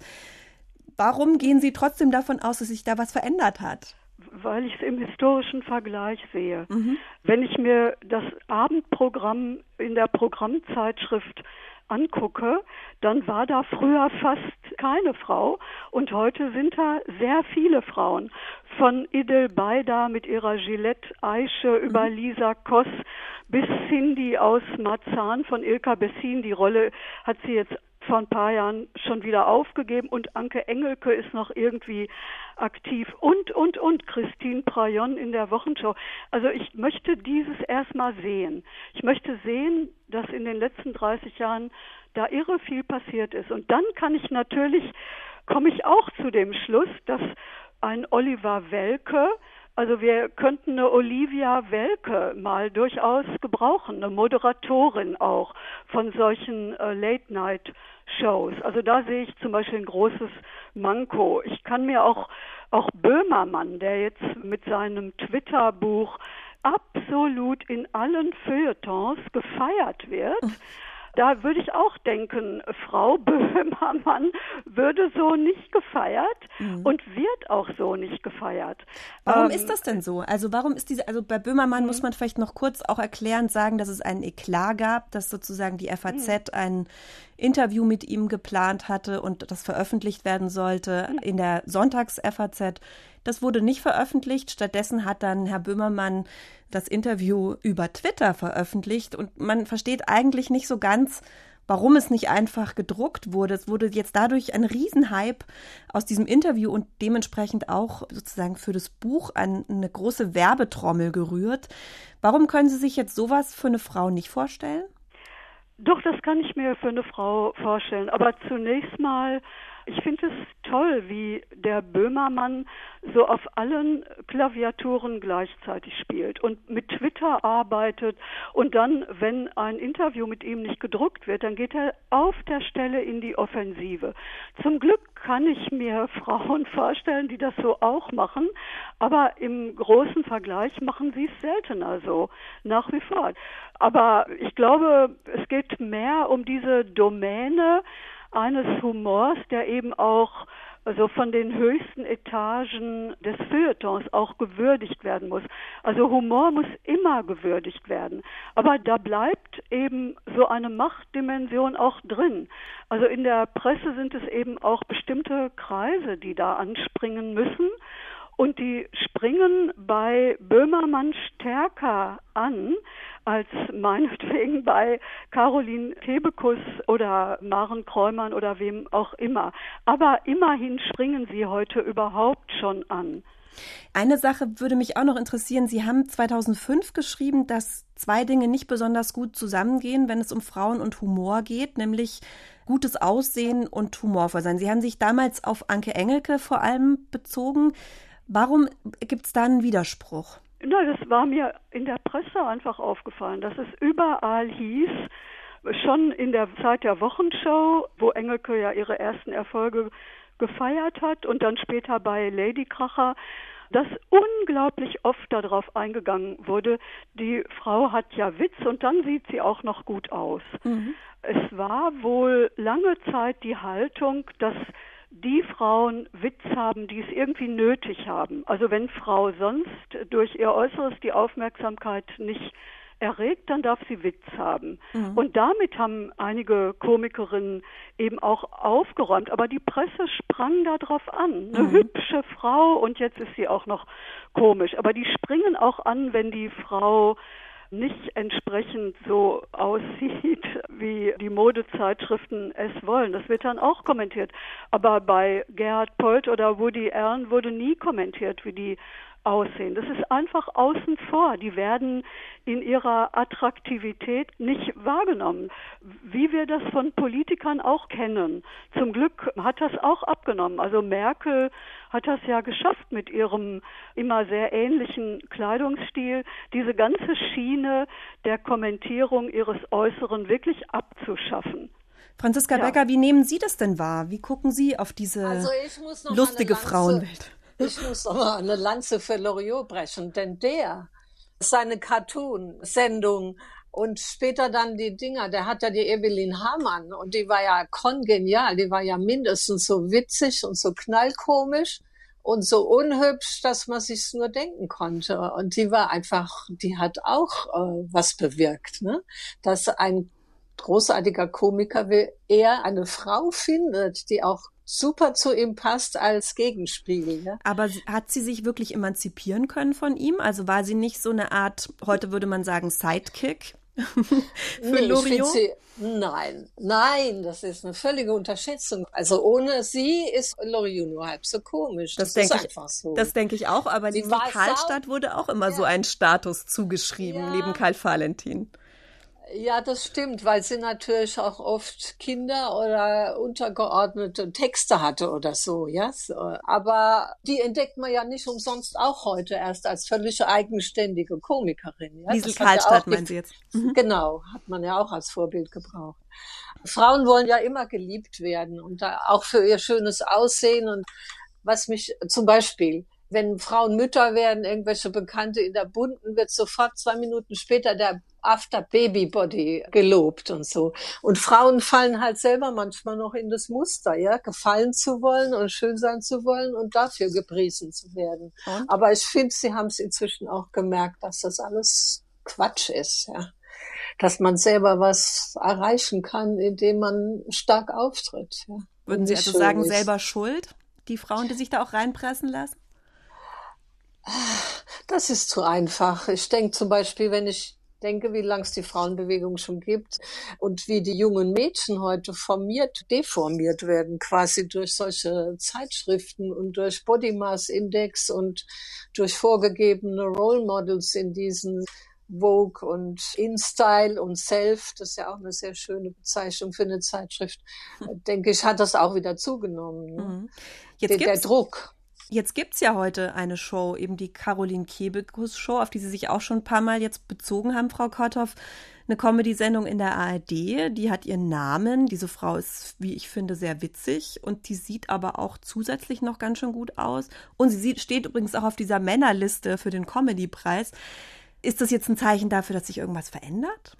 Warum gehen Sie trotzdem davon aus, dass sich da was verändert hat? weil ich es im historischen Vergleich sehe. Mhm. Wenn ich mir das Abendprogramm in der Programmzeitschrift angucke, dann war da früher fast keine Frau und heute sind da sehr viele Frauen. Von Idel Beida mit ihrer Gillette-Eiche über Mhm. Lisa Koss bis Cindy aus Marzahn von Ilka Bessin. Die Rolle hat sie jetzt vor ein paar Jahren schon wieder aufgegeben und Anke Engelke ist noch irgendwie aktiv und, und, und Christine Prayon in der Wochenschau. Also ich möchte dieses erstmal sehen. Ich möchte sehen, dass in den letzten 30 Jahren da irre viel passiert ist. Und dann kann ich natürlich, komme ich auch zu dem Schluss, dass ein Oliver Welke, also wir könnten eine Olivia Welke mal durchaus gebrauchen, eine Moderatorin auch von solchen äh, Late-Night-Shows. Also da sehe ich zum Beispiel ein großes Manko. Ich kann mir auch, auch Böhmermann, der jetzt mit seinem Twitter-Buch absolut in allen Feuilletons gefeiert wird, da würde ich auch denken, Frau Böhmermann würde so nicht gefeiert und wird auch so nicht gefeiert. Warum Ähm, ist das denn so? Also warum ist diese, also bei Böhmermann muss man vielleicht noch kurz auch erklärend sagen, dass es einen Eklat gab, dass sozusagen die FAZ ein Interview mit ihm geplant hatte und das veröffentlicht werden sollte in der Sonntags-FAZ. Das wurde nicht veröffentlicht. Stattdessen hat dann Herr Böhmermann das Interview über Twitter veröffentlicht und man versteht eigentlich nicht so ganz, warum es nicht einfach gedruckt wurde. Es wurde jetzt dadurch ein Riesenhype aus diesem Interview und dementsprechend auch sozusagen für das Buch an eine große Werbetrommel gerührt. Warum können Sie sich jetzt sowas für eine Frau nicht vorstellen? Doch, das kann ich mir für eine Frau vorstellen. Aber zunächst mal, ich finde es toll, wie der Böhmermann so auf allen Klaviaturen gleichzeitig spielt und mit Twitter arbeitet und dann, wenn ein Interview mit ihm nicht gedruckt wird, dann geht er auf der Stelle in die Offensive. Zum Glück kann ich mir Frauen vorstellen, die das so auch machen, aber im großen Vergleich machen sie es seltener so, nach wie vor. Aber ich glaube, es geht mehr um diese Domäne eines Humors, der eben auch also von den höchsten Etagen des Feuilletons auch gewürdigt werden muss. Also Humor muss immer gewürdigt werden. Aber da bleibt eben so eine Machtdimension auch drin. Also in der Presse sind es eben auch bestimmte Kreise, die da anspringen müssen. Und die springen bei Böhmermann stärker an als meinetwegen bei Caroline Tebekus oder Maren Kräumann oder wem auch immer. Aber immerhin springen sie heute überhaupt schon an. Eine Sache würde mich auch noch interessieren. Sie haben 2005 geschrieben, dass zwei Dinge nicht besonders gut zusammengehen, wenn es um Frauen und Humor geht, nämlich gutes Aussehen und humorvoll sein. Sie haben sich damals auf Anke Engelke vor allem bezogen. Warum gibt es da einen Widerspruch? Na, das war mir in der Presse einfach aufgefallen, dass es überall hieß, schon in der Zeit der Wochenschau, wo Engelke ja ihre ersten Erfolge gefeiert hat und dann später bei Lady Kracher, dass unglaublich oft darauf eingegangen wurde, die Frau hat ja Witz und dann sieht sie auch noch gut aus. Es war wohl lange Zeit die Haltung, dass die Frauen Witz haben, die es irgendwie nötig haben. Also wenn Frau sonst durch ihr Äußeres die Aufmerksamkeit nicht erregt, dann darf sie Witz haben. Und damit haben einige Komikerinnen eben auch aufgeräumt. Aber die Presse sprang da drauf an. Eine hübsche Frau und jetzt ist sie auch noch komisch. Aber die springen auch an, wenn die Frau nicht entsprechend so aussieht, wie die Modezeitschriften es wollen. Das wird dann auch kommentiert. Aber bei Gerhard Polt oder Woody Allen wurde nie kommentiert, wie die aussehen. Das ist einfach außen vor. Die werden in ihrer Attraktivität nicht wahrgenommen, wie wir das von Politikern auch kennen. Zum Glück hat das auch abgenommen. Also Merkel hat das ja geschafft mit ihrem immer sehr ähnlichen Kleidungsstil, diese ganze Schiene der Kommentierung ihres Äußeren wirklich abzuschaffen. Franziska Ja. Becker, wie nehmen Sie das denn wahr? Wie gucken Sie auf diese Also ich muss noch mal lustige Frauenwelt? Ich muss aber eine Lanze für Loriot brechen, denn der, seine Cartoon-Sendung und später dann die Dinger, der hat ja die Evelyn Hamann und die war ja kongenial, die war ja mindestens so witzig und so knallkomisch und so unhübsch, dass man sich's nur denken konnte. Und die war einfach, die hat auch äh, was bewirkt, ne? Dass ein großartiger Komiker, wie er eine Frau findet, die auch super zu ihm passt als Gegenspiegel. Ja? Aber hat sie sich wirklich emanzipieren können von ihm? Also war sie nicht so eine Art, heute würde man sagen, Sidekick? Für nee, Loriot? Sie, nein, nein, das ist eine völlige Unterschätzung. Also ohne sie ist Loriot nur halb so komisch. Das, das denke ich, so. Das denke ich auch, aber die Karlstadt wurde auch immer ja. so ein Status zugeschrieben, ja. neben Karl Valentin. Ja, das stimmt, weil sie natürlich auch oft Kinder oder untergeordnete Texte hatte oder so, ja. Aber die entdeckt man ja nicht umsonst auch heute erst als völlig eigenständige Komikerin. Ja? Liesel Karlstadt ja meinen Sie jetzt? Mhm. Genau, hat man ja auch als Vorbild gebraucht. Frauen wollen ja immer geliebt werden und da auch für ihr schönes Aussehen und was mich zum Beispiel wenn Frauen Mütter werden, irgendwelche Bekannte in der Bunten, wird sofort zwei Minuten später der After Baby Body gelobt und so. Und Frauen fallen halt selber manchmal noch in das Muster, ja, gefallen zu wollen und schön sein zu wollen und dafür gepriesen zu werden. Und? Aber ich finde, sie haben es inzwischen auch gemerkt, dass das alles Quatsch ist, ja. Dass man selber was erreichen kann, indem man stark auftritt. Ja. Würden Sie also sagen, ist. selber schuld? Die Frauen, die sich da auch reinpressen lassen? Das ist zu einfach. Ich denke zum Beispiel, wenn ich denke, wie lange es die Frauenbewegung schon gibt und wie die jungen Mädchen heute formiert, deformiert werden, quasi durch solche Zeitschriften und durch Body Mass Index und durch vorgegebene Role Models in diesen Vogue und InStyle und Self, das ist ja auch eine sehr schöne Bezeichnung für eine Zeitschrift, denke ich, hat das auch wieder zugenommen. Ne? Mhm. Jetzt der, der Druck. Jetzt gibt es ja heute eine Show, eben die Caroline Kebekus Show, auf die Sie sich auch schon ein paar Mal jetzt bezogen haben, Frau Korthoff. Eine Comedy-Sendung in der ARD, die hat ihren Namen. Diese Frau ist, wie ich finde, sehr witzig und die sieht aber auch zusätzlich noch ganz schön gut aus. Und sie sieht, steht übrigens auch auf dieser Männerliste für den Comedy-Preis. Ist das jetzt ein Zeichen dafür, dass sich irgendwas verändert?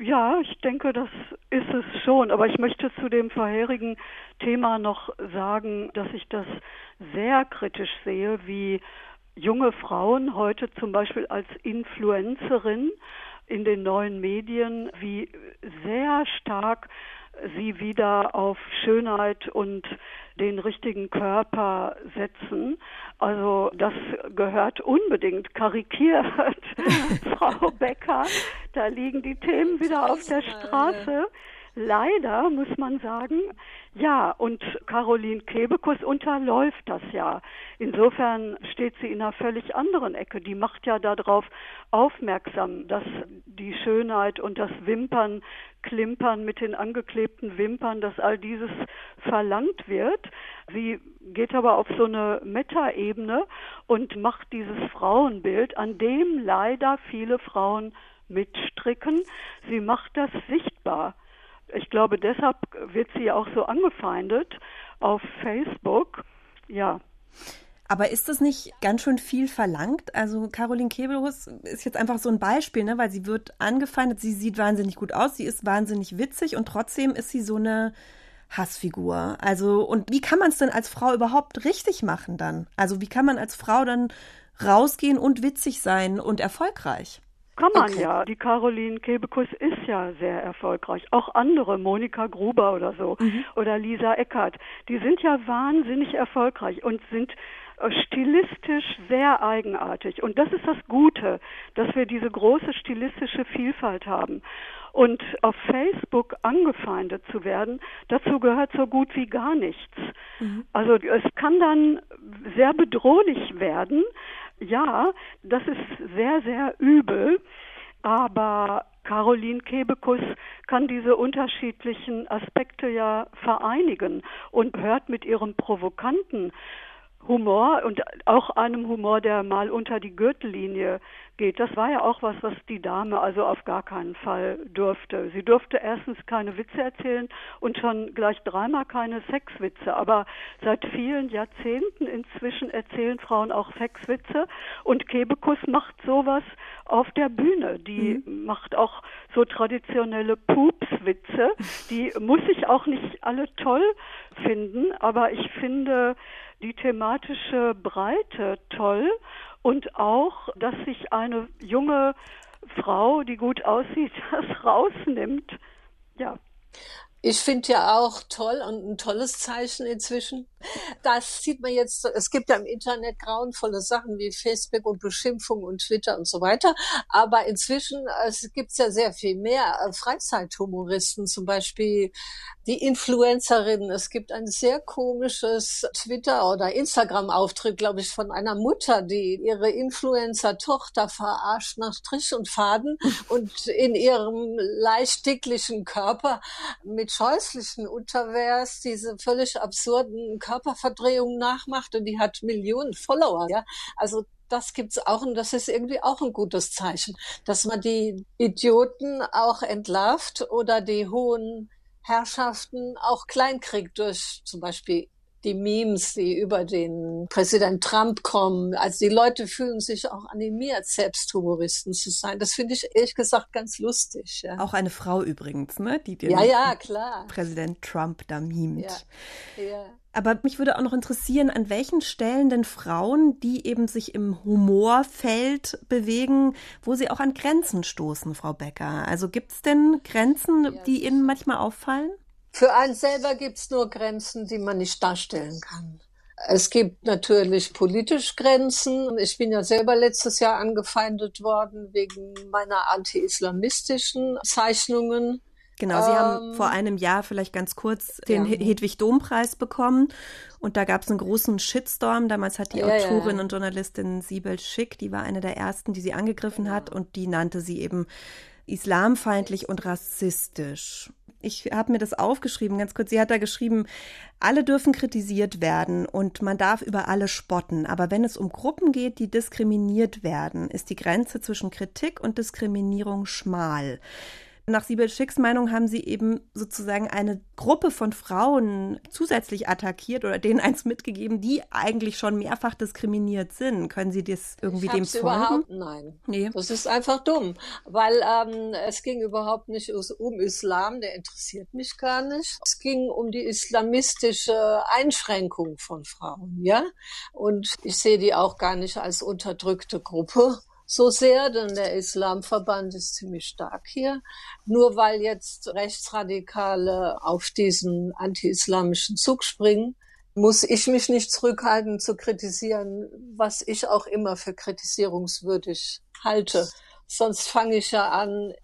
Ja, ich denke, das ist es schon. Aber ich möchte zu dem vorherigen Thema noch sagen, dass ich das sehr kritisch sehe, wie junge Frauen heute zum Beispiel als Influencerin in den neuen Medien, wie sehr stark sie wieder auf Schönheit und den richtigen Körper setzen. Also das gehört unbedingt karikiert, Frau Becker. Da liegen die Themen wieder auf der Straße. Leider muss man sagen, ja, und Caroline Kebekus unterläuft das ja. Insofern steht sie in einer völlig anderen Ecke. Die macht ja darauf aufmerksam, dass die Schönheit und das Wimpern, Klimpern mit den angeklebten Wimpern, dass all dieses verlangt wird. Sie geht aber auf so eine Metaebene und macht dieses Frauenbild, an dem leider viele Frauen mitstricken. Sie macht das sichtbar. Ich glaube, deshalb wird sie auch so angefeindet auf Facebook. Ja. Aber ist das nicht ganz schön viel verlangt? Also Caroline Kebekus ist jetzt einfach so ein Beispiel, ne? weil sie wird angefeindet, sie sieht wahnsinnig gut aus, sie ist wahnsinnig witzig und trotzdem ist sie so eine Hassfigur. Also und wie kann man es denn als Frau überhaupt richtig machen dann? Also wie kann man als Frau dann rausgehen und witzig sein und erfolgreich? Kann man okay. ja. Die Caroline Kebekus ist ja sehr erfolgreich. Auch andere, Monika Gruber oder so, mhm. oder Lisa Eckert, die sind ja wahnsinnig erfolgreich und sind äh, stilistisch sehr eigenartig. Und das ist das Gute, dass wir diese große stilistische Vielfalt haben. Und auf Facebook angefeindet zu werden, dazu gehört so gut wie gar nichts. Mhm. Also es kann dann sehr bedrohlich werden, ja, das ist sehr, sehr übel, aber Caroline Kebekus kann diese unterschiedlichen Aspekte ja vereinigen und hört mit ihrem provokanten Humor und auch einem Humor, der mal unter die Gürtellinie geht. Das war ja auch was, was die Dame also auf gar keinen Fall durfte. Sie durfte erstens keine Witze erzählen und schon gleich dreimal keine Sexwitze. Aber seit vielen Jahrzehnten inzwischen erzählen Frauen auch Sexwitze und Kebekus macht sowas auf der Bühne. Die mhm. macht auch so traditionelle Pupswitze. Die muss ich auch nicht alle toll finden, aber ich finde die thematische Breite toll und auch, dass sich eine junge Frau, die gut aussieht, das rausnimmt. Ja. Ich finde ja auch toll und ein tolles Zeichen inzwischen. Das sieht man jetzt, es gibt ja im Internet grauenvolle Sachen wie Facebook und Beschimpfung und Twitter und so weiter. Aber inzwischen es gibt ja sehr viel mehr äh, Freizeithumoristen, zum Beispiel die Influencerinnen. Es gibt ein sehr komisches Twitter- oder Instagram-Auftritt, glaube ich, von einer Mutter, die ihre Influencer-Tochter verarscht nach Strich und Faden und in ihrem leicht dicklichen Körper mit scheußlichen Unterwehrs diese völlig absurden Körperverdrehungen nachmacht und die hat Millionen Follower. Ja, also das gibt's auch und das ist irgendwie auch ein gutes Zeichen, dass man die Idioten auch entlarvt oder die hohen Herrschaften auch klein kriegt durch zum Beispiel die Memes, die über den Präsident Trump kommen. Also die Leute fühlen sich auch animiert, selbst Humoristen zu sein. Das finde ich ehrlich gesagt ganz lustig. Ja. Auch eine Frau übrigens, ne? Die den ja, ja, klar. Präsident Trump da mimt. Ja, ja. Aber mich würde auch noch interessieren, an welchen Stellen denn Frauen, die eben sich im Humorfeld bewegen, wo sie auch an Grenzen stoßen, Frau Becker. Also gibt es denn Grenzen, ja, die Ihnen manchmal auffallen? Für einen selber gibt es nur Grenzen, die man nicht darstellen kann. Es gibt natürlich politisch Grenzen. Ich bin ja selber letztes Jahr angefeindet worden wegen meiner anti-islamistischen Zeichnungen. Genau, Sie ähm, haben vor einem Jahr vielleicht ganz kurz den ja. Hedwig-Dom-Preis bekommen und da gab es einen großen Shitstorm. Damals hat die ja, Autorin ja. und Journalistin Sibel Schick, die war eine der ersten, die sie angegriffen genau. hat und die nannte sie eben islamfeindlich und rassistisch ich habe mir das aufgeschrieben, ganz kurz. Sie hat da geschrieben, alle dürfen kritisiert werden und man darf über alle spotten. Aber wenn es um Gruppen geht, die diskriminiert werden, ist die Grenze zwischen Kritik und Diskriminierung schmal. Nach Sibyl Schicks Meinung haben sie eben sozusagen eine Gruppe von Frauen zusätzlich attackiert oder denen eins mitgegeben, die eigentlich schon mehrfach diskriminiert sind. Können Sie das irgendwie ich dem folgen? Überhaupt, nein. Nee. Das ist einfach dumm, weil ähm, es ging überhaupt nicht um Islam, der interessiert mich gar nicht. Es ging um die islamistische Einschränkung von Frauen, ja? Und ich sehe die auch gar nicht als unterdrückte Gruppe so sehr, denn der Islamverband ist ziemlich stark hier. Nur weil jetzt Rechtsradikale auf diesen anti-islamischen Zug springen, muss ich mich nicht zurückhalten zu kritisieren, was ich auch immer für kritisierungswürdig halte. Sonst fange ich ja an,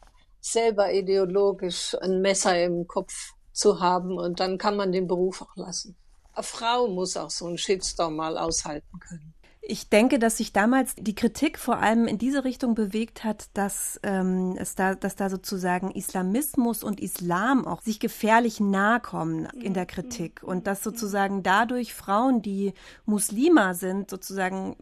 selber ideologisch ein Messer im Kopf zu haben und dann kann man den Beruf auch lassen. Eine Frau muss auch so einen Shitstorm mal aushalten können. Ich denke, dass sich damals die Kritik vor allem in diese Richtung bewegt hat, dass ähm, es da, dass da sozusagen Islamismus und Islam auch sich gefährlich nahe kommen in der Kritik. Und dass sozusagen dadurch Frauen, die Muslima sind, sozusagen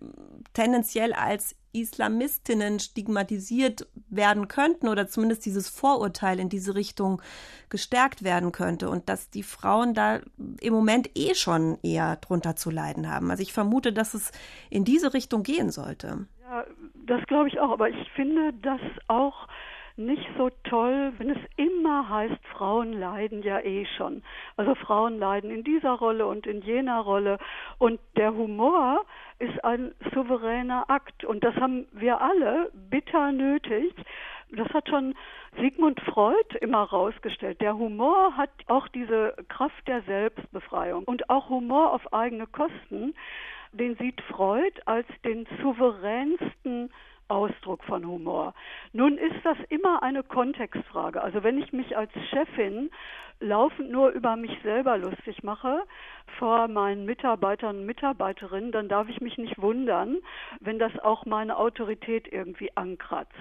tendenziell als Islamistinnen stigmatisiert werden könnten oder zumindest dieses Vorurteil in diese Richtung gestärkt werden könnte und dass die Frauen da im Moment eh schon eher drunter zu leiden haben. Also ich vermute, dass es in diese Richtung gehen sollte. Ja, das glaube ich auch, aber ich finde das auch nicht so toll, wenn es immer heißt, Frauen leiden ja eh schon. Also Frauen leiden in dieser Rolle und in jener Rolle. Und der Humor ist ein souveräner Akt. Und das haben wir alle bitter nötig. Das hat schon Sigmund Freud immer rausgestellt. Der Humor hat auch diese Kraft der Selbstbefreiung und auch Humor auf eigene Kosten. Den sieht Freud als den souveränsten Ausdruck von Humor. Nun ist das immer eine Kontextfrage. Also wenn ich mich als Chefin laufend nur über mich selber lustig mache vor meinen Mitarbeitern und Mitarbeiterinnen, dann darf ich mich nicht wundern, wenn das auch meine Autorität irgendwie ankratzt.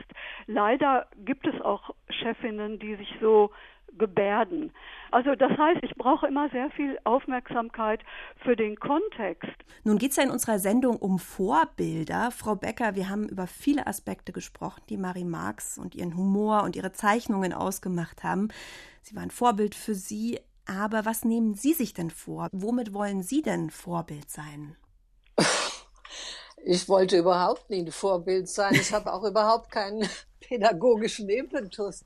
Leider gibt es auch Chefinnen, die sich so gebärden. Also das heißt, ich brauche immer sehr viel Aufmerksamkeit für den Kontext. Nun geht es ja in unserer Sendung um Vorbilder. Frau Becker, wir haben über viele Aspekte gesprochen, die Marie Marx und ihren Humor und ihre Zeichnungen ausgemacht haben. Sie waren Vorbild für Sie. Aber was nehmen Sie sich denn vor? Womit wollen Sie denn Vorbild sein? Ich wollte überhaupt nie ein Vorbild sein. Ich habe auch überhaupt keinen pädagogischen Impetus.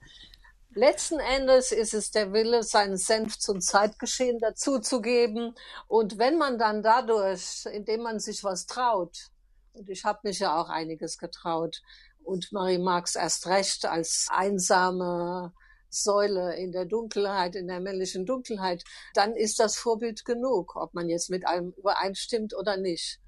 Letzten Endes ist es der Wille, seinen Senf zum Zeitgeschehen dazuzugeben. Und wenn man dann dadurch, indem man sich was traut, und ich habe mich ja auch einiges getraut, und Marie Marx erst recht als einsame Säule in der Dunkelheit, in der männlichen Dunkelheit, dann ist das Vorbild genug, ob man jetzt mit allem übereinstimmt oder nicht.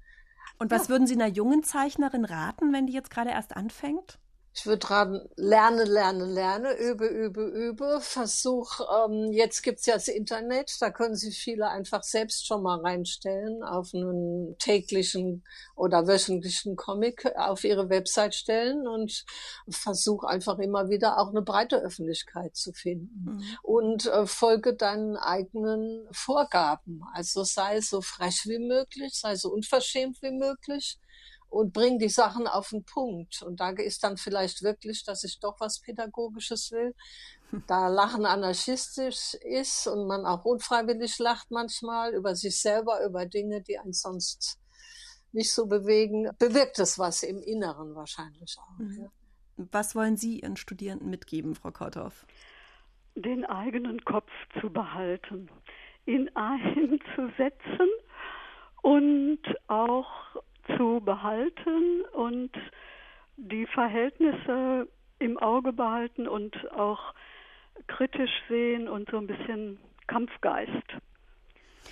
Und was ja. würden Sie einer jungen Zeichnerin raten, wenn die jetzt gerade erst anfängt? Ich würde raten, lerne, lerne, lerne, übe, übe, übe. Versuch, ähm, jetzt gibt's ja das Internet, da können sich viele einfach selbst schon mal reinstellen, auf einen täglichen oder wöchentlichen Comic auf ihre Website stellen und versuch einfach immer wieder auch eine breite Öffentlichkeit zu finden. Mhm. Und äh, folge deinen eigenen Vorgaben. Also sei so frech wie möglich, sei so unverschämt wie möglich und bring die Sachen auf den Punkt. Und da ist dann vielleicht wirklich, dass ich doch was Pädagogisches will. Da Lachen anarchistisch ist und man auch unfreiwillig lacht manchmal über sich selber, über Dinge, die einen sonst nicht so bewegen, bewirkt es was im Inneren wahrscheinlich auch. Mhm. Ja. Was wollen Sie Ihren Studierenden mitgeben, Frau Korthoff? Den eigenen Kopf zu behalten, ihn einzusetzen und auch zu behalten und die Verhältnisse im Auge behalten und auch kritisch sehen und so ein bisschen Kampfgeist.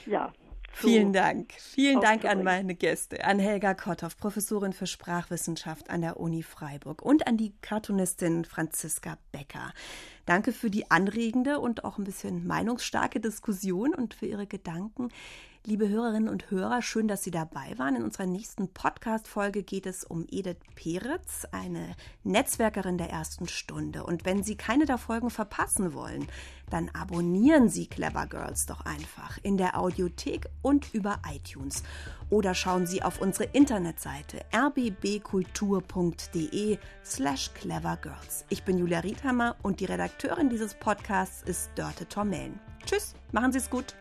Ja. Vielen Dank. Vielen Dank an meine Gäste, an Helga Kotthoff, Professorin für Sprachwissenschaft an der Uni Freiburg und an die Cartoonistin Franziska Becker. Danke für die anregende und auch ein bisschen meinungsstarke Diskussion und für Ihre Gedanken. Liebe Hörerinnen und Hörer, schön, dass Sie dabei waren. In unserer nächsten Podcast-Folge geht es um Edith Peretz, eine Netzwerkerin der ersten Stunde. Und wenn Sie keine der Folgen verpassen wollen, dann abonnieren Sie Clever Girls doch einfach in der Audiothek und über iTunes. Oder schauen Sie auf unsere Internetseite rbbkultur.de slash clevergirls. Ich bin Julia Riedhammer und die Redakteurin dieses Podcasts ist Dörte Tormellen. Tschüss, machen Sie es gut.